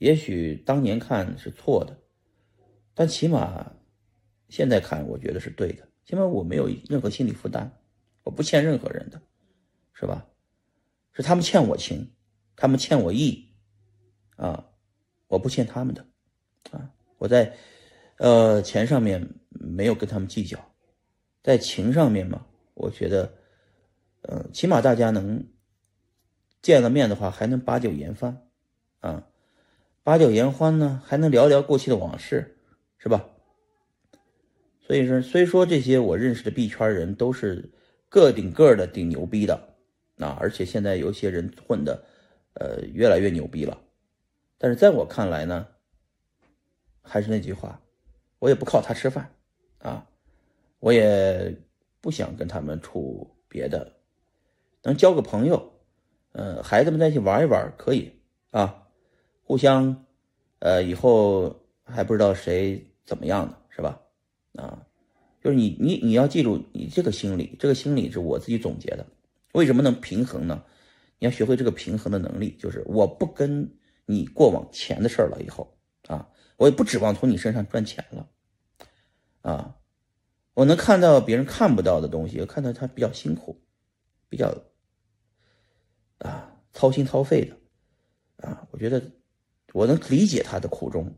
也许当年看是错的，但起码现在看，我觉得是对的。起码我没有任何心理负担，我不欠任何人的，是吧？是他们欠我情，他们欠我义，啊，我不欠他们的，啊，我在呃钱上面没有跟他们计较，在情上面嘛，我觉得，呃，起码大家能见了面的话，还能把酒言欢，啊，把酒言欢呢，还能聊聊过去的往事，是吧？所以说，虽说这些我认识的币圈人都是个顶个的顶牛逼的，啊，而且现在有些人混的，呃，越来越牛逼了。但是在我看来呢，还是那句话，我也不靠他吃饭，啊，我也不想跟他们处别的，能交个朋友，呃，孩子们在一起玩一玩可以啊，互相，呃，以后还不知道谁怎么样呢，是吧？啊，就是你你你要记住，你这个心理，这个心理是我自己总结的。为什么能平衡呢？你要学会这个平衡的能力，就是我不跟你过往钱的事儿了，以后啊，我也不指望从你身上赚钱了，啊，我能看到别人看不到的东西，看到他比较辛苦，比较啊操心操肺的，啊，我觉得我能理解他的苦衷。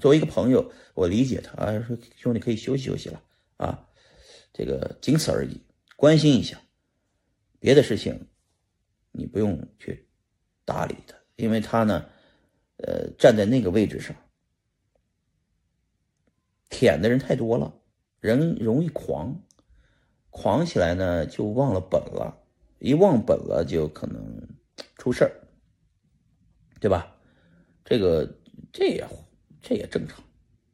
作为一个朋友，我理解他啊，说兄弟可以休息休息了啊，这个仅此而已，关心一下，别的事情你不用去搭理他，因为他呢，呃，站在那个位置上，舔的人太多了，人容易狂，狂起来呢就忘了本了，一忘本了就可能出事儿，对吧？这个这也。这也正常，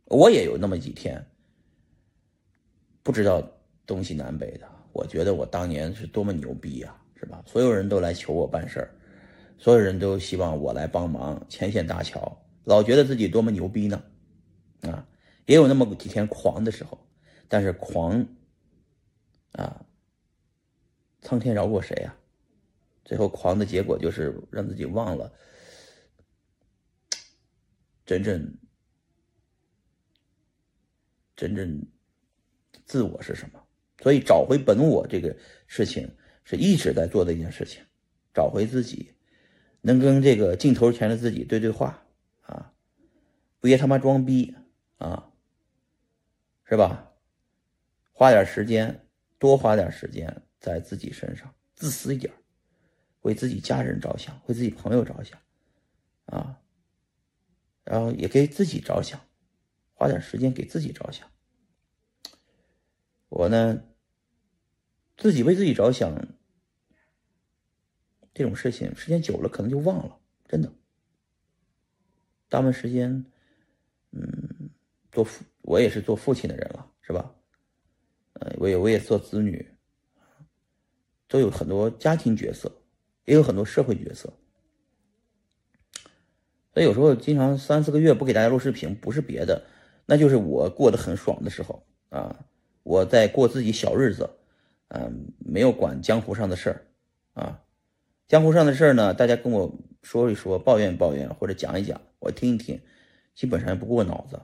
我也有那么几天不知道东西南北的。我觉得我当年是多么牛逼呀，是吧？所有人都来求我办事儿，所有人都希望我来帮忙牵线搭桥，老觉得自己多么牛逼呢？啊，也有那么几天狂的时候，但是狂啊，苍天饶过谁呀？最后狂的结果就是让自己忘了真正。真正自我是什么？所以找回本我这个事情是一直在做的一件事情。找回自己，能跟这个镜头前的自己对对话啊，别他妈装逼啊，是吧？花点时间，多花点时间在自己身上，自私一点，为自己家人着想，为自己朋友着想，然后也给自己着想。花点时间给自己着想，我呢，自己为自己着想，这种事情时间久了可能就忘了，真的。大部分时间，嗯，做父我也是做父亲的人了，是吧？呃，我也我也做子女，都有很多家庭角色，也有很多社会角色。所以有时候经常三四个月不给大家录视频，不是别的。那就是我过得很爽的时候啊，我在过自己小日子，嗯，没有管江湖上的事儿，啊，江湖上的事儿呢，大家跟我说一说，抱怨抱怨或者讲一讲，我听一听，基本上也不过脑子